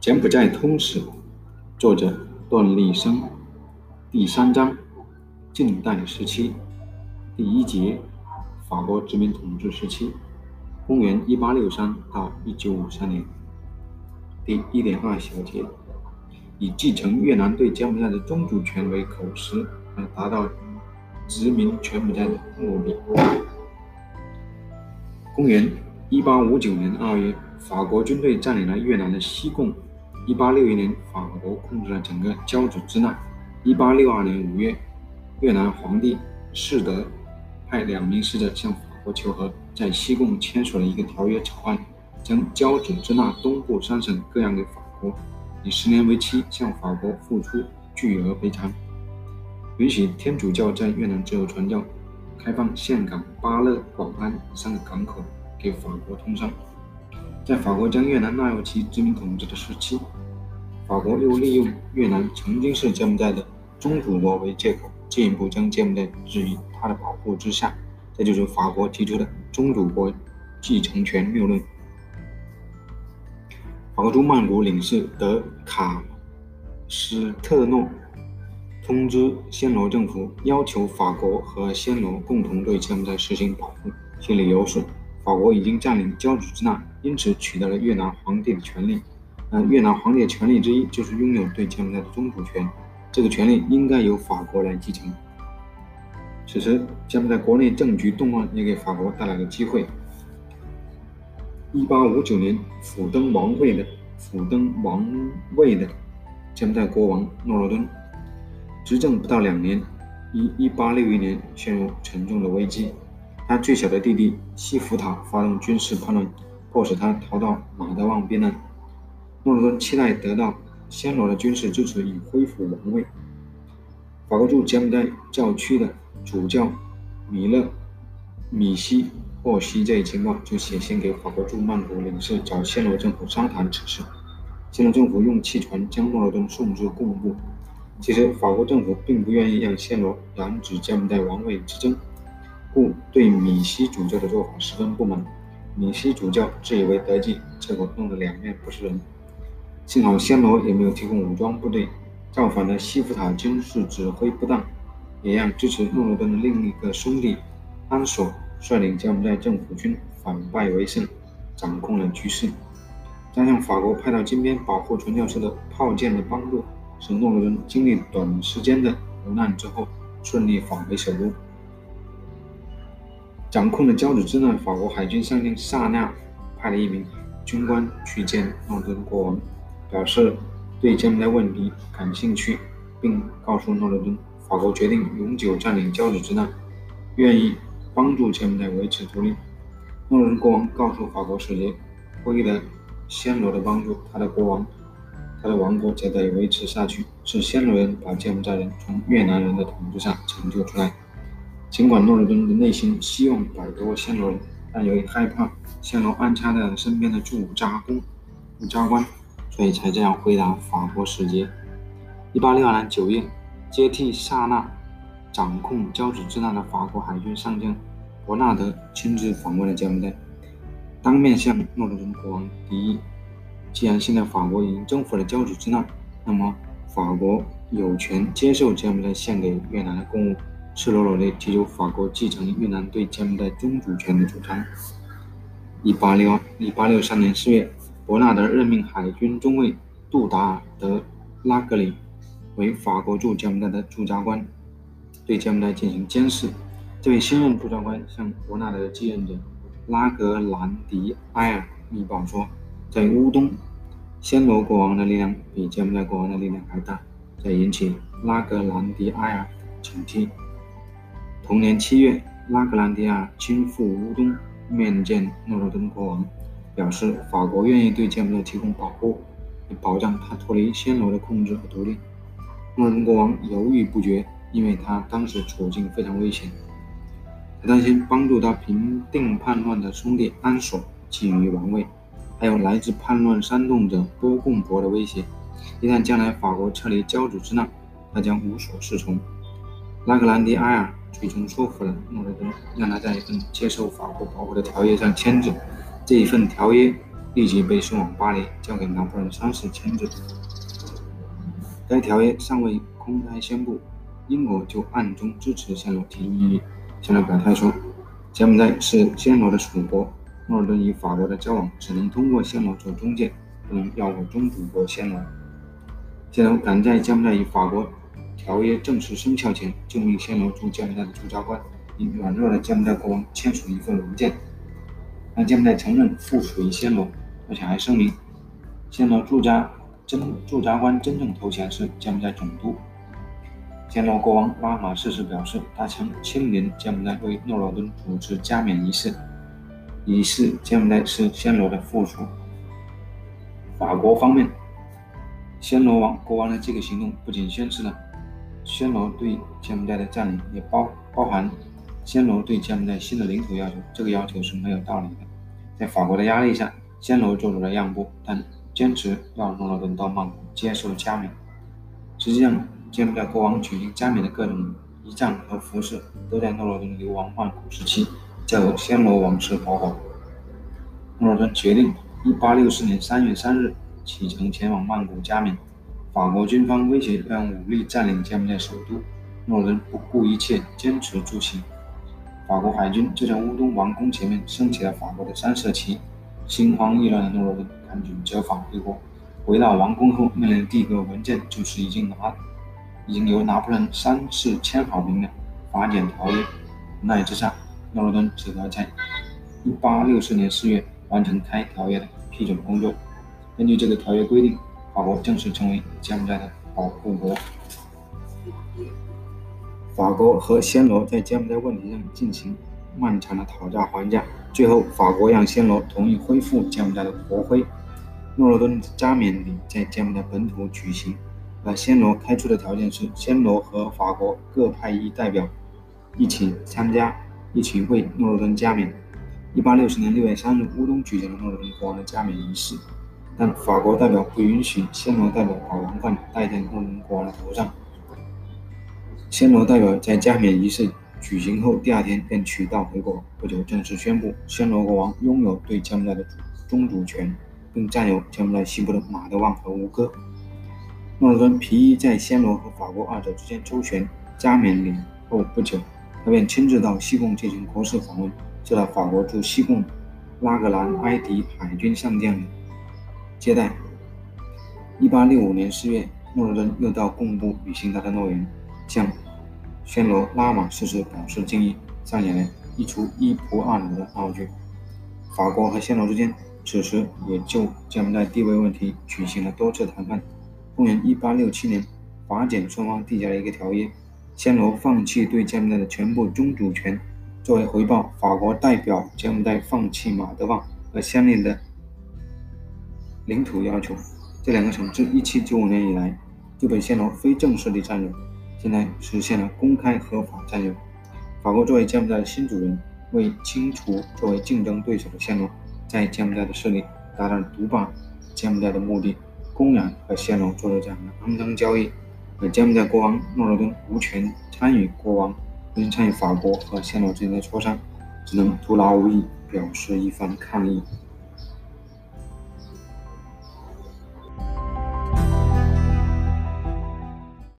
柬埔寨通史，作者段立生，第三章，近代时期，第一节，法国殖民统治时期，公元一八六三到一九五三年，第一点二小节，以继承越南对柬埔寨的宗主权为口实，来达到殖民柬埔寨的目的。公元一八五九年二月，法国军队占领了越南的西贡。一八六一年，法国控制了整个交趾支那。一八六二年五月，越南皇帝世德派两名使者向法国求和，在西贡签署了一个条约草案，将交趾支那东部三省割让给法国，以十年为期，向法国付出巨额赔偿，允许天主教在越南自由传教，开放岘港、巴勒、广安三个港口给法国通商。在法国将越南纳入其殖民统治的时期，法国又利用越南曾经是柬埔寨的宗主国为借口，进一步将柬埔寨置于他的保护之下。这就是法国提出的宗主国继承权谬论。法国驻曼谷领事德卡斯特诺通知暹罗政府，要求法国和暹罗共同对柬埔寨实行保护，其理由是。法国已经占领交趾支那，因此取得了越南皇帝的权利。那，越南皇帝的权利之一就是拥有对柬埔寨的宗主权，这个权利应该由法国来继承。此时，柬埔寨国内政局动乱，也给法国带来了机会。一八五九年，辅登王位的辅登王位的柬埔寨国王诺罗敦执政不到两年，一一八六一年陷入沉重的危机。他最小的弟弟西福塔发动军事叛乱，迫使他逃到马德旺避难。诺罗敦期待得到暹罗的军事支持以恢复王位。法国驻柬埔寨教区的主教米勒米西获悉这一情况，就写信给法国驻曼谷领事，找暹罗政府商谈此事。暹罗政府用汽船将诺罗敦送至贡布。其实，法国政府并不愿意让暹罗染指柬埔寨王位之争。故对米西主教的做法十分不满。米西主教自以为得计，结果弄得两面不是人。幸好暹罗也没有提供武装部队，造反的西弗塔军事指挥不当，也让支持诺罗敦的另一个兄弟安索率领柬埔寨政府军反败为胜，掌控了局势。加上法国派到金边保护传教士的炮舰的帮助，使诺罗敦经历短时间的磨难之后，顺利返回首都。掌控了交趾支那，法国海军上将萨纳派了一名军官去见诺罗敦国王，表示对柬埔寨问题感兴趣，并告诉诺罗敦，法国决定永久占领交趾支那，愿意帮助柬埔寨维持独立。诺罗敦国王告诉法国使节，为了暹罗的帮助，他的国王，他的王国才得以维持下去，是暹罗人把柬埔寨人从越南人的统治下拯救出来。尽管诺尔敦的内心希望摆脱暹罗，但由于害怕暹罗安插在身边的驻扎工、驻扎官，所以才这样回答法国使节。一八六二年九月，接替萨那掌控交趾支那的法国海军上将伯纳德亲自访问了柬埔寨，当面向诺尔敦国王提议：既然现在法国已经征服了交趾支那，那么法国有权接受柬埔寨献给越南的贡物。赤裸裸地提出法国继承越南对柬埔寨宗主权的主张。一八六一八六三年四月，伯纳德任命海军中尉杜达尔·德拉格里为法国驻柬埔寨的驻扎官，对柬埔寨进行监视。这位新任驻扎官向伯纳德继任者拉格兰迪埃尔密报说，在乌东，暹罗国王的力量比柬埔寨国王的力量还大，这引起拉格兰迪埃尔警惕。同年七月，拉格兰迪亚亲赴乌东面见诺罗敦国王，表示法国愿意对柬埔寨提供保护，以保障他脱离暹罗的控制和独立。诺罗敦国王犹豫不决，因为他当时处境非常危险，他担心帮助他平定叛乱的兄弟安索觊觎王位，还有来自叛乱煽动者波贡伯的威胁。一旦将来法国撤离交趾支那，他将无所适从。拉格兰迪埃尔。最终说服了诺罗敦，让他在一份接受法国保护的条约上签字。这一份条约立即被送往巴黎，交给拿破仑三世签字。该条约尚未公开宣布，英国就暗中支持暹罗提议。暹罗表态说，柬埔寨是暹罗的属国，诺尔顿与法国的交往只能通过暹罗做中介，不能绕过宗主国暹罗。暹罗敢在柬埔寨与法国条约正式生效前，就命暹罗驻柬埔寨的驻扎官与软弱的柬埔寨国王签署一份文件，让柬埔寨承认附属于暹罗，而且还声明，暹罗驻扎真驻扎官真正头衔是柬埔寨总督。暹罗国王拉玛四世表示，他将亲临柬埔寨为诺罗敦主持加冕仪式，以示柬埔寨是暹罗的附属。法国方面。暹罗王国王的这个行动不仅宣示了暹罗对柬埔寨的占领，也包包含暹罗对柬埔寨新的领土要求。这个要求是没有道理的。在法国的压力下，暹罗做出了让步，但坚持要诺罗敦到曼谷接受加冕。实际上，柬埔寨国王举行加冕的各种仪仗和服饰，都在诺罗敦流亡曼谷时期交由暹罗王室保管。诺罗敦决定，1864年3月3日。启程前往曼谷加冕，法国军方威胁要用武力占领柬埔寨首都，诺尔顿不顾一切坚持出行。法国海军就在乌东王宫前面升起了法国的三色旗。心慌意乱的诺尔顿赶紧折返回国。回到王宫后，面临第一个文件就是已经拿已经由拿破仑三次签好名的法典条约。无奈之下，诺尔顿只得在1864年4月完成该条约的批准工作。根据这个条约规定，法国正式成为柬埔寨的保护国。法国和暹罗在柬埔寨问题上进行漫长的讨价还价，最后法国让暹罗同意恢复柬埔寨的国徽。诺罗敦加冕礼在柬埔寨本土举行，而暹罗开出的条件是暹罗和法国各派一代表一起参加，一起为诺罗敦加冕。1860年6月3日，乌东举行了诺罗敦国王的加冕仪式。但法国代表不允许暹罗代表把王冠戴在诺伦国王的头上。暹罗代表在加冕仪式举行后第二天便取道回国，不久正式宣布暹罗国王拥有对柬埔寨的宗主权，并占有柬埔寨西部的马德旺和吴哥。诺尔敦皮伊在暹罗和法国二者之间周旋。加冕礼后不久，他便亲自到西贡进行国事访问，受到法国驻西贡拉格兰埃迪海军上将的。接待。一八六五年四月，诺尔顿又到贡布履行他的诺言，向暹罗拉玛四世表示敬意，上演了一出一仆二奴的闹剧。法国和暹罗之间此时也就柬埔寨地位问题举行了多次谈判。公元一八六七年，法柬双方缔结了一个条约，暹罗放弃对柬埔寨的全部宗主权，作为回报，法国代表柬埔寨放弃马德旺和相邻的。领土要求，这两个城自1795年以来就被暹罗非正式地占有，现在实现了公开合法占有。法国作为柬埔寨的新主人，为清除作为竞争对手的暹罗在柬埔寨的势力，达到了独霸柬埔寨的目的，公然和暹罗做了这样的肮脏交易。而柬埔寨国王诺罗敦无权参与国王，不参与法国和暹罗之间的磋商，只能徒劳无益，表示一番抗议。